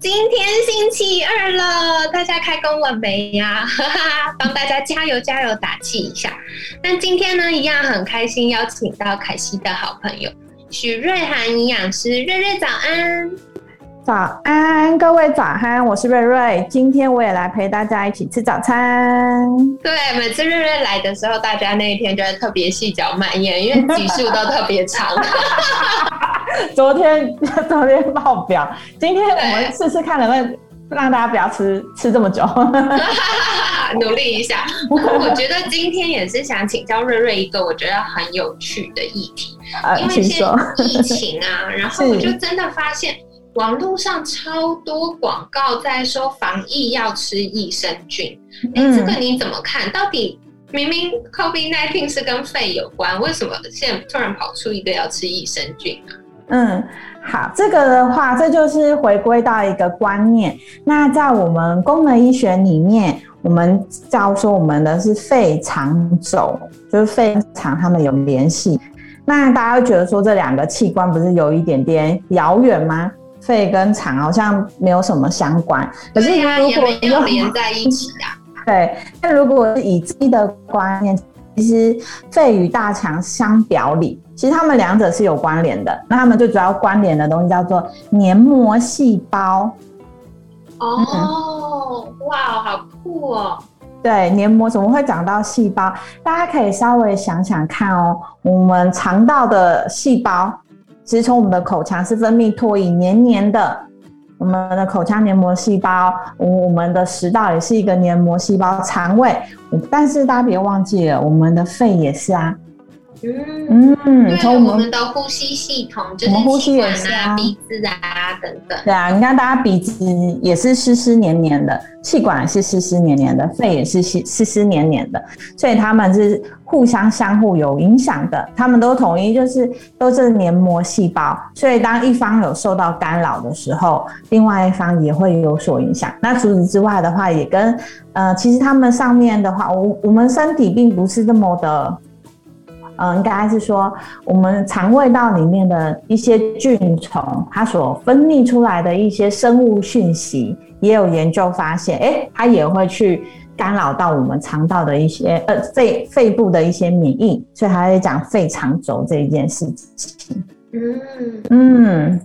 今天星期二了，大家开工了没呀？哈哈，帮大家加油加油打气一下。那今天呢，一样很开心，邀请到凯西的好朋友许瑞涵营养师，瑞瑞早安。早安，各位早安，我是瑞瑞，今天我也来陪大家一起吃早餐。对，每次瑞瑞来的时候，大家那一天就会特别细嚼慢咽，因为集数都特别长。昨天 昨天爆表，今天我们试试看能不能让大家不要吃吃这么久，努力一下。不过我觉得今天也是想请教瑞瑞一个我觉得很有趣的议题，因为现在疫情啊，然后我就真的发现。网络上超多广告在说防疫要吃益生菌，哎，这个你怎么看？到底明明 COVID nineteen 是跟肺有关，为什么现在突然跑出一个要吃益生菌啊？嗯，好，这个的话，这就是回归到一个观念。那在我们功能医学里面，我们叫说我们的是肺肠轴，就是肺肠它们有联系。那大家会觉得说这两个器官不是有一点点遥远吗？肺跟肠好像没有什么相关，可是如果要连在一起啊，对。那如果是以鸡的观念，其实肺与大肠相表里，其实它们两者是有关联的。那它们最主要关联的东西叫做黏膜细胞。哦，哇，好酷哦！对，黏膜怎么会长到细胞？大家可以稍微想想看哦，我们肠道的细胞。其实从我们的口腔是分泌唾液黏黏的，我们的口腔黏膜细胞，我们的食道也是一个黏膜细胞，肠胃，但是大家别忘记了，我们的肺也是啊。嗯嗯，从我们的呼吸系统，就是呼吸也是啊，鼻子啊等等。对啊，你看大家鼻子也是湿湿黏黏的，气管也是湿湿黏黏的，肺也是湿湿湿黏黏的，所以他们是互相相互有影响的。他们都统一就是都是黏膜细胞，所以当一方有受到干扰的时候，另外一方也会有所影响。那除此之外的话，也跟呃，其实他们上面的话，我我们身体并不是这么的。嗯，应该是说我们肠胃道里面的一些菌虫，它所分泌出来的一些生物讯息，也有研究发现，哎，它也会去干扰到我们肠道的一些呃肺肺部的一些免疫，所以还在讲肺肠轴这一件事情。嗯嗯，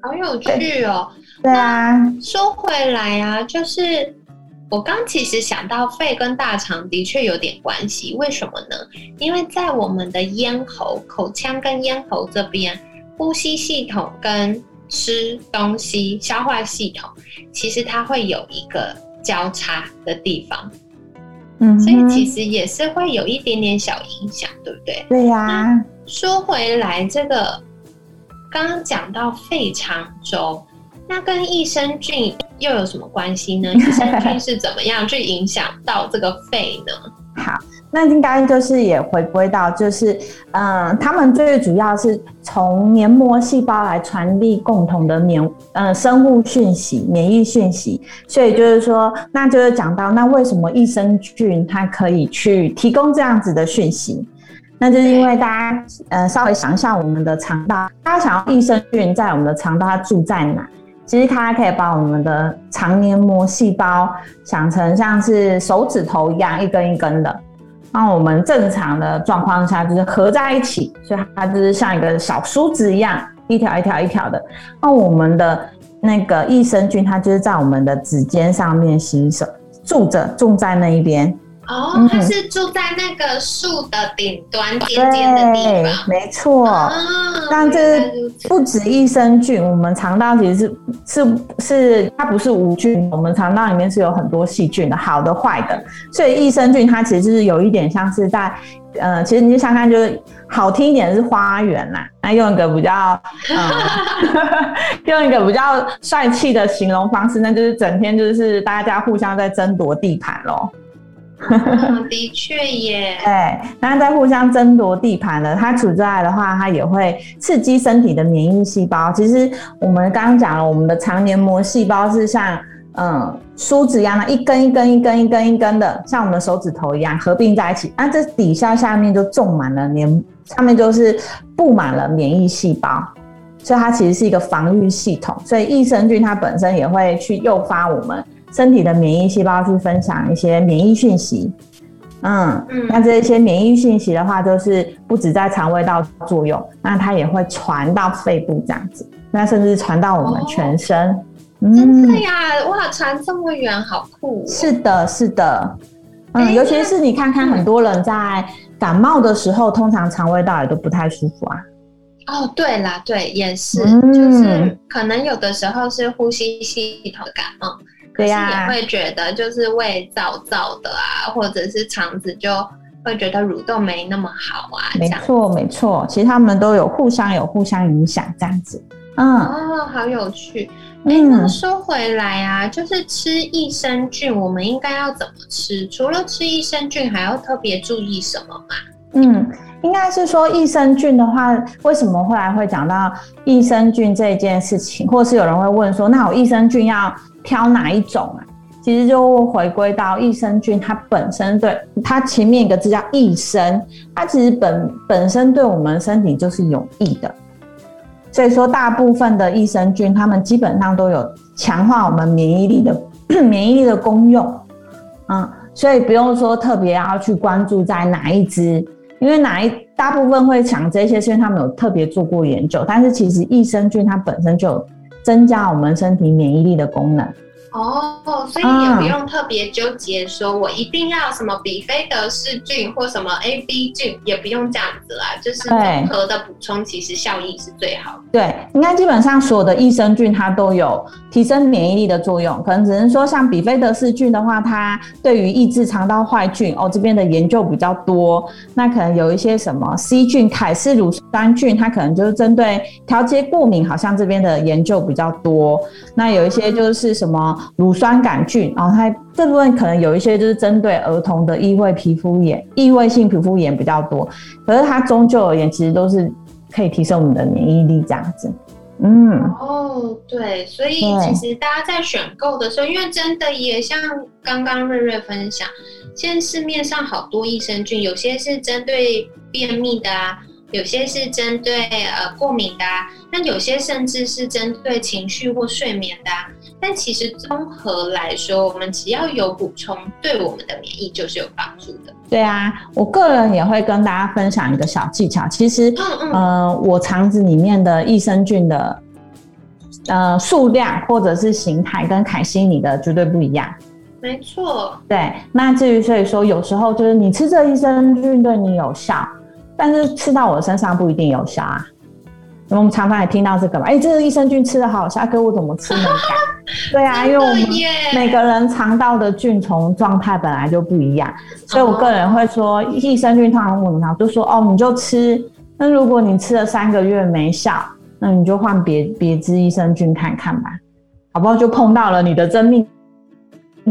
好有趣哦。对啊，说回来啊，就是。我刚其实想到肺跟大肠的确有点关系，为什么呢？因为在我们的咽喉、口腔跟咽喉这边，呼吸系统跟吃东西、消化系统，其实它会有一个交叉的地方，嗯，所以其实也是会有一点点小影响，对不对？对呀。说回来，这个刚刚讲到肺肠轴。那跟益生菌又有什么关系呢？益生菌是怎么样去影响到这个肺呢？好，那应该就是也回归到，就是嗯，他们最主要是从黏膜细胞来传递共同的免嗯生物讯息、免疫讯息，所以就是说，那就是讲到那为什么益生菌它可以去提供这样子的讯息？那就是因为大家呃稍微想一下我们的肠道，大家想要益生菌在我们的肠道它住在哪？其实它可以把我们的肠黏膜细胞想成像是手指头一样一根一根的，那我们正常的状况下就是合在一起，所以它就是像一个小梳子一样，一条一条一条的。那我们的那个益生菌，它就是在我们的指尖上面吸收，住着种在那一边，哦，它是住在那个树的顶端尖尖的地方，没错。但这不止益生菌，我们肠道其实是是是它不是无菌，我们肠道里面是有很多细菌的，好的坏的。所以益生菌它其实是有一点像是在，呃，其实你就想看，就是好听一点是花园啦。那用一个比较，用一个比较帅气的形容方式，那就是整天就是大家互相在争夺地盘喽。的确耶，对，那在互相争夺地盘了。它处在的话，它也会刺激身体的免疫细胞。其实我们刚刚讲了，我们的肠黏膜细胞是像嗯梳子一样的，一根一根一根一根一根的，像我们的手指头一样合并在一起。那这底下下面就种满了黏，上面就是布满了免疫细胞，所以它其实是一个防御系统。所以益生菌它本身也会去诱发我们。身体的免疫细胞去分享一些免疫讯息，嗯，那这些免疫讯息的话，就是不止在肠胃道作用，那它也会传到肺部这样子，那甚至传到我们全身。真的呀，哇，传这么远，好酷！是的，是的，嗯，尤其是你看看，很多人在感冒的时候，通常肠胃道也都不太舒服啊。哦，对啦，对，也是，就是可能有的时候是呼吸系统感冒。对呀，也会觉得就是胃燥燥的啊，或者是肠子就会觉得蠕动没那么好啊。没错，没错，其实他们都有互相有互相影响这样子。嗯，哦，好有趣。哎，那说回来啊，就是吃益生菌，我们应该要怎么吃？除了吃益生菌，还要特别注意什么吗？嗯，应该是说益生菌的话，为什么后来会讲到益生菌这件事情，或是有人会问说，那我益生菌要？挑哪一种啊？其实就回归到益生菌，它本身对它前面一个字叫益生，它其实本本身对我们身体就是有益的。所以说，大部分的益生菌，它们基本上都有强化我们免疫力的 免疫力的功用。嗯，所以不用说特别要去关注在哪一支，因为哪一大部分会抢这些，虽然他们有特别做过研究。但是其实益生菌它本身就有。增加我们身体免疫力的功能。哦，所以也不用特别纠结，说我一定要什么比菲德氏菌或什么 A B 菌，也不用这样子啦。就是综合的补充，其实效益是最好的。对，应该基本上所有的益生菌它都有提升免疫力的作用，可能只能说像比菲德氏菌的话，它对于抑制肠道坏菌哦，这边的研究比较多。那可能有一些什么 C 菌、凯氏乳酸菌，它可能就是针对调节过敏，好像这边的研究比较多。那有一些就是什么。乳酸杆菌，然后它这部分可能有一些就是针对儿童的异位皮肤炎、异位性皮肤炎比较多，可是它终究而言，其实都是可以提升我们的免疫力这样子。嗯，哦，对，所以其实大家在选购的时候，因为真的也像刚刚瑞瑞分享，现在市面上好多益生菌，有些是针对便秘的啊。有些是针对呃过敏的，那有些甚至是针对情绪或睡眠的。但其实综合来说，我们只要有补充，对我们的免疫就是有帮助的。对啊，我个人也会跟大家分享一个小技巧。其实，嗯嗯，我肠子里面的益生菌的呃数量或者是形态跟凯西你的绝对不一样。没错。对，那至于所以说，有时候就是你吃这益生菌对你有效。但是吃到我身上不一定有效啊！我们常常也听到这个嘛，哎，这个益生菌吃的好，下哥我怎么吃没改？对啊，因为我们每个人肠道的菌虫状态本来就不一样，所以我个人会说，益生菌通常我们就说哦，你就吃。那如果你吃了三个月没效，那你就换别别支益生菌看看吧，好不好？就碰到了你的真命。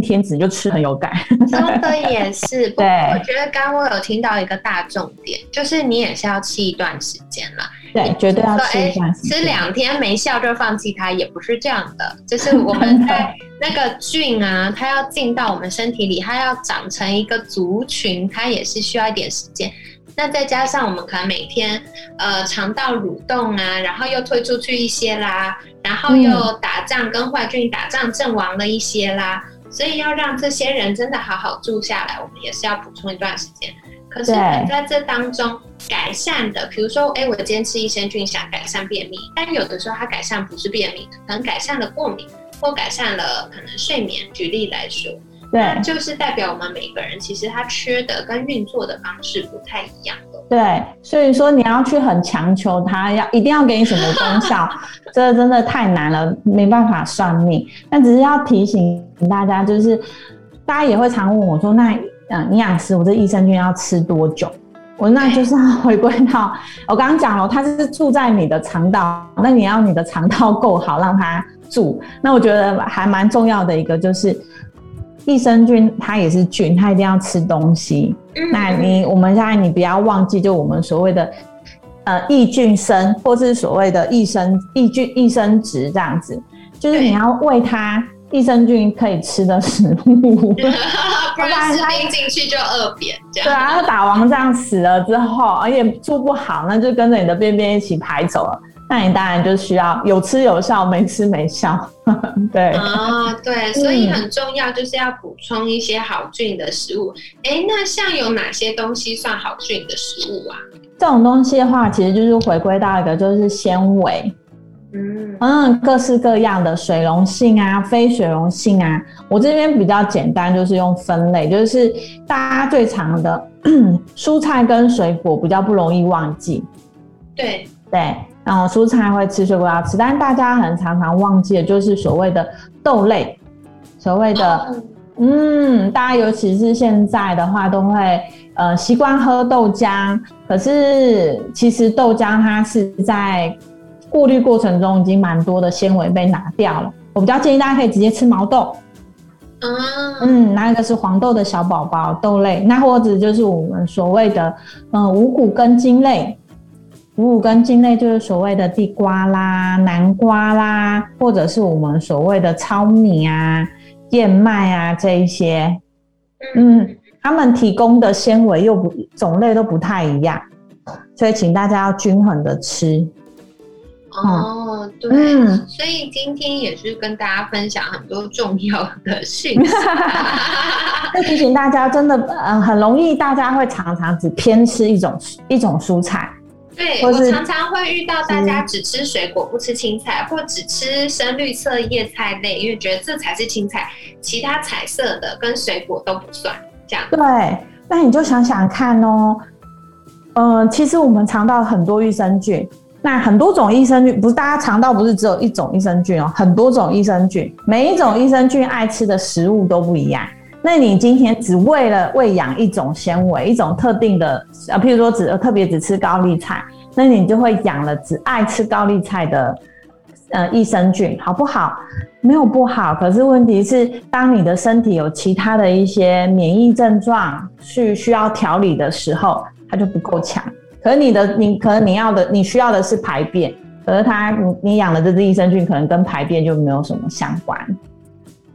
天子就吃很有感，说的也是。对，我觉得刚刚我有听到一个大重点，就是你也是要吃一段时间了。对，绝对要吃一段时间。吃两天没效就放弃它，也不是这样的。就是 我们在那个菌啊，它要进到我们身体里，它要长成一个族群，它也是需要一点时间。那再加上我们可能每天呃肠道蠕动啊，然后又推出去一些啦，然后又打仗跟坏菌打仗阵亡了一些啦。所以要让这些人真的好好住下来，我们也是要补充一段时间。可是在这当中改善的，比如说，哎，我今天吃益生菌想改善便秘，但有的时候它改善不是便秘，可能改善了过敏，或改善了可能睡眠。举例来说，对，就是代表我们每个人其实他缺的跟运作的方式不太一样的。对，所以说你要去很强求他要一定要给你什么功效，这真的太难了，没办法算命。但只是要提醒大家，就是大家也会常问我说，那嗯，营养师，我这益生菌要吃多久？我那就是要回归到 我刚刚讲了，它是住在你的肠道，那你要你的肠道够好，让它住。那我觉得还蛮重要的一个就是。益生菌它也是菌，它一定要吃东西。那你我们现在你不要忘记，就我们所谓的呃益菌生，或是所谓的益生益菌益生值这样子，就是你要喂它益生菌可以吃的食物，不然它一进去就饿扁。对啊，它打完仗死了之后，而且做不好，那就跟着你的便便一起排走了。那你当然就需要有吃有效，没吃没效。对啊，对，所以很重要，就是要补充一些好菌的食物。哎，那像有哪些东西算好菌的食物啊？这种东西的话，其实就是回归到一个就是纤维。嗯嗯，各式各样的水溶性啊，非水溶性啊。我这边比较简单，就是用分类，就是大家最常的 蔬菜跟水果比较不容易忘记。对对。然后蔬菜会吃，水果要吃，但是大家很常常忘记的就是所谓的豆类，所谓的嗯，大家尤其是现在的话，都会呃习惯喝豆浆，可是其实豆浆它是在过滤过程中已经蛮多的纤维被拿掉了。我比较建议大家可以直接吃毛豆，嗯嗯，那一个是黄豆的小宝宝豆类，那或者就是我们所谓的嗯五谷根茎类。五谷根茎类就是所谓的地瓜啦、南瓜啦，或者是我们所谓的糙米啊、燕麦啊这一些，嗯，它们提供的纤维又不种类都不太一样，所以请大家要均衡的吃。哦，对，所以今天也是跟大家分享很多重要的讯息。要提醒大家，真的，嗯，很容易大家会常常只偏吃一种一种蔬菜。对我常常会遇到大家只吃水果不吃青菜，或只吃深绿色叶菜类，因为觉得这才是青菜，其他彩色的跟水果都不算。这样对，那你就想想看哦，嗯，其实我们肠道很多益生菌，那很多种益生菌不是大家肠道不是只有一种益生菌哦，很多种益生菌，每一种益生菌爱吃的食物都不一样。那你今天只为了喂养一种纤维，一种特定的，呃，譬如说只特别只吃高丽菜，那你就会养了只爱吃高丽菜的，呃，益生菌，好不好？没有不好，可是问题是，当你的身体有其他的一些免疫症状去需要调理的时候，它就不够强。可是你的，你可能你要的，你需要的是排便，可是它，你你养的这只益生菌可能跟排便就没有什么相关。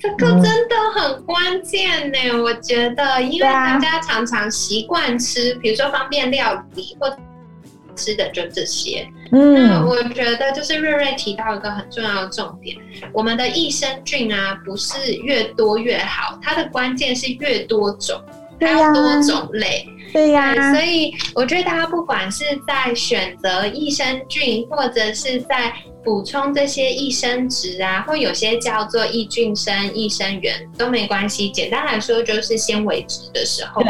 这个真的很关键呢，我觉得，因为大家常常习惯吃，比如说方便料理或吃的就这些。嗯，我觉得就是瑞瑞提到一个很重要的重点，我们的益生菌啊，不是越多越好，它的关键是越多种，多种类。对呀，所以我觉得大家不管是在选择益生菌，或者是在补充这些益生值啊，或有些叫做益菌生、益生元都没关系。简单来说，就是纤维质的时候，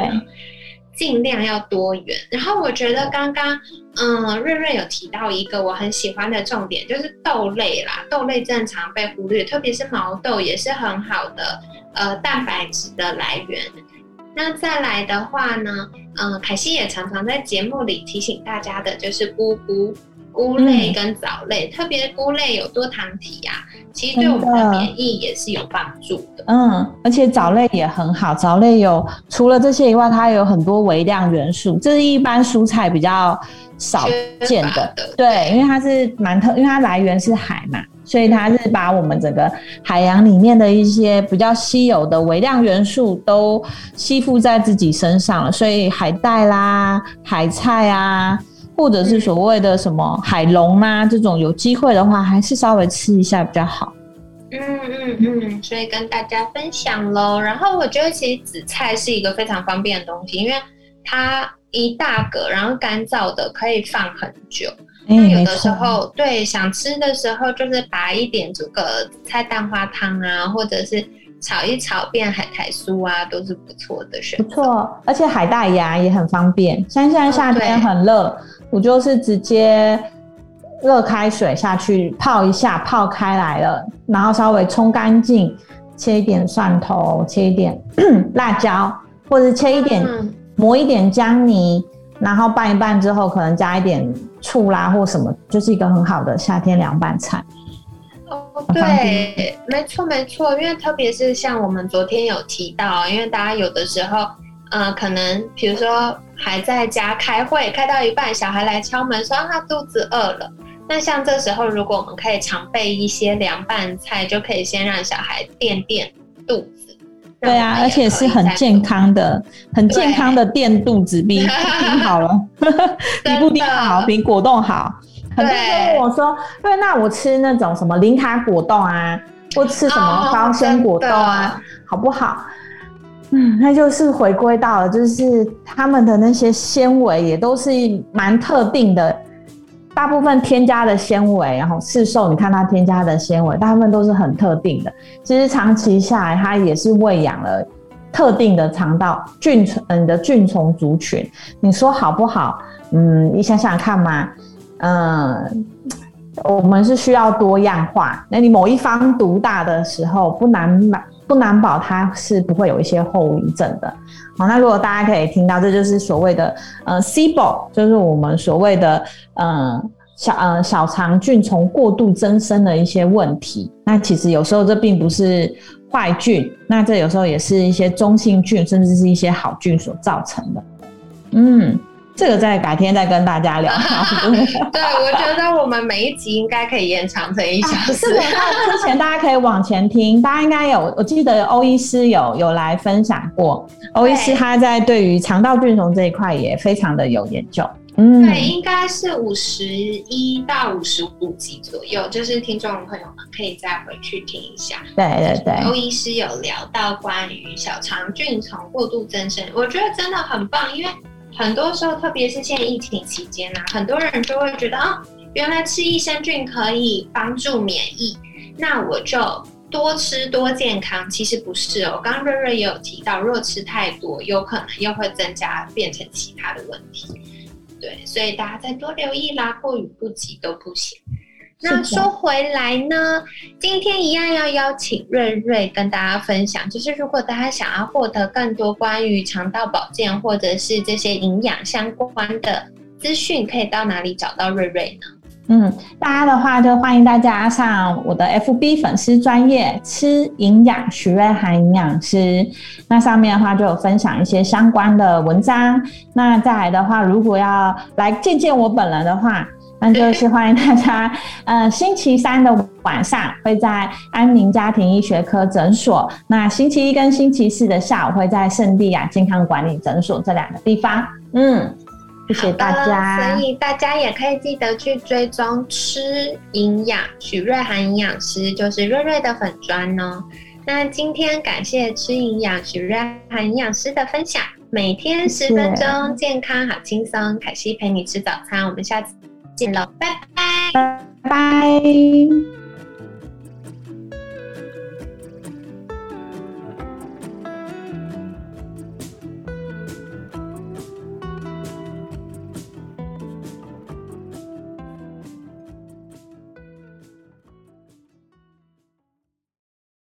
尽量要多元。然后我觉得刚刚嗯，瑞瑞有提到一个我很喜欢的重点，就是豆类啦，豆类正常被忽略，特别是毛豆也是很好的呃蛋白质的来源。那再来的话呢，嗯，凯西也常常在节目里提醒大家的，就是咕咕、菇类跟藻类，特别菇类有多糖体呀，其实对我们的免疫也是有帮助的。嗯，而且藻类也很好，藻类有除了这些以外，它有很多微量元素，这是一般蔬菜比较少见的。对，因为它是蛮特，因为它来源是海嘛。所以它是把我们整个海洋里面的一些比较稀有的微量元素都吸附在自己身上了。所以海带啦、海菜啊，或者是所谓的什么海龙啊，这种有机会的话，还是稍微吃一下比较好。嗯嗯嗯，所以跟大家分享喽。然后我觉得其实紫菜是一个非常方便的东西，因为它一大个，然后干燥的，可以放很久。那有的时候，对想吃的时候，就是把一点这个菜蛋花汤啊，或者是炒一炒变海苔酥啊，都是不错的选择。不错，而且海带芽也很方便。像现在夏天很热，我就是直接热开水下去泡一下，泡开来了，然后稍微冲干净，切一点蒜头，切一点 辣椒，或者切一点磨一点姜泥，然后拌一拌之后，可能加一点醋啦或什么，就是一个很好的夏天凉拌菜。哦，对，没错没错，因为特别是像我们昨天有提到，因为大家有的时候，呃，可能比如说还在家开会，开到一半，小孩来敲门说他肚子饿了，那像这时候，如果我们可以常备一些凉拌菜，就可以先让小孩垫垫肚子。对啊，而且是很健康的，很健康的垫肚子，比布丁好了，比布丁好，比果冻好。很多人问我说：“对，那我吃那种什么零卡果冻啊，或吃什么高纤果冻啊，好不好？”嗯，那就是回归到了，就是他们的那些纤维也都是蛮特定的，大部分添加的纤维，然后市售你看它添加的纤维，大部分都是很特定的。其实长期下来，它也是喂养了特定的肠道菌虫，你的菌虫族群。你说好不好？嗯，你想想看嘛。嗯，我们是需要多样化。那你某一方独大的时候，不难不难保它是不会有一些后遗症的。好，那如果大家可以听到，这就是所谓的呃 SIBO，就是我们所谓的嗯小呃小肠菌虫过度增生的一些问题。那其实有时候这并不是坏菌，那这有时候也是一些中性菌，甚至是一些好菌所造成的。嗯。这个再改天再跟大家聊。对，我觉得我们每一集应该可以延长成一小时。是的，那之前大家可以往前听，大家应该有，我记得欧医师有有来分享过。欧医师他在对于肠道菌虫这一块也非常的有研究。嗯，对，应该是五十一到五十五集左右，就是听众朋友们可以再回去听一下。对对对，欧医师有聊到关于小肠菌虫过度增生，我觉得真的很棒，因为。很多时候，特别是现在疫情期间呐，很多人就会觉得啊，原来吃益生菌可以帮助免疫，那我就多吃多健康。其实不是哦，刚刚瑞瑞也有提到，如果吃太多，有可能又会增加变成其他的问题。对，所以大家再多留意啦，过于不及都不行。那说回来呢，今天一样要邀请瑞瑞跟大家分享，就是如果大家想要获得更多关于肠道保健或者是这些营养相关的资讯，可以到哪里找到瑞瑞呢？嗯，大家的话就欢迎大家上我的 FB 粉丝专业吃营养徐瑞涵营养师，那上面的话就有分享一些相关的文章。那再来的话，如果要来见见我本人的话。那就是欢迎大家，呃，星期三的晚上会在安宁家庭医学科诊所，那星期一跟星期四的下午会在圣地亚健康管理诊所这两个地方。嗯，谢谢大家。所以大家也可以记得去追踪吃营养许瑞涵营养师，就是瑞瑞的粉砖哦。那今天感谢吃营养许瑞涵营养师的分享，每天十分钟，健康好轻松。凯西陪你吃早餐，我们下次。见了，拜拜，拜拜。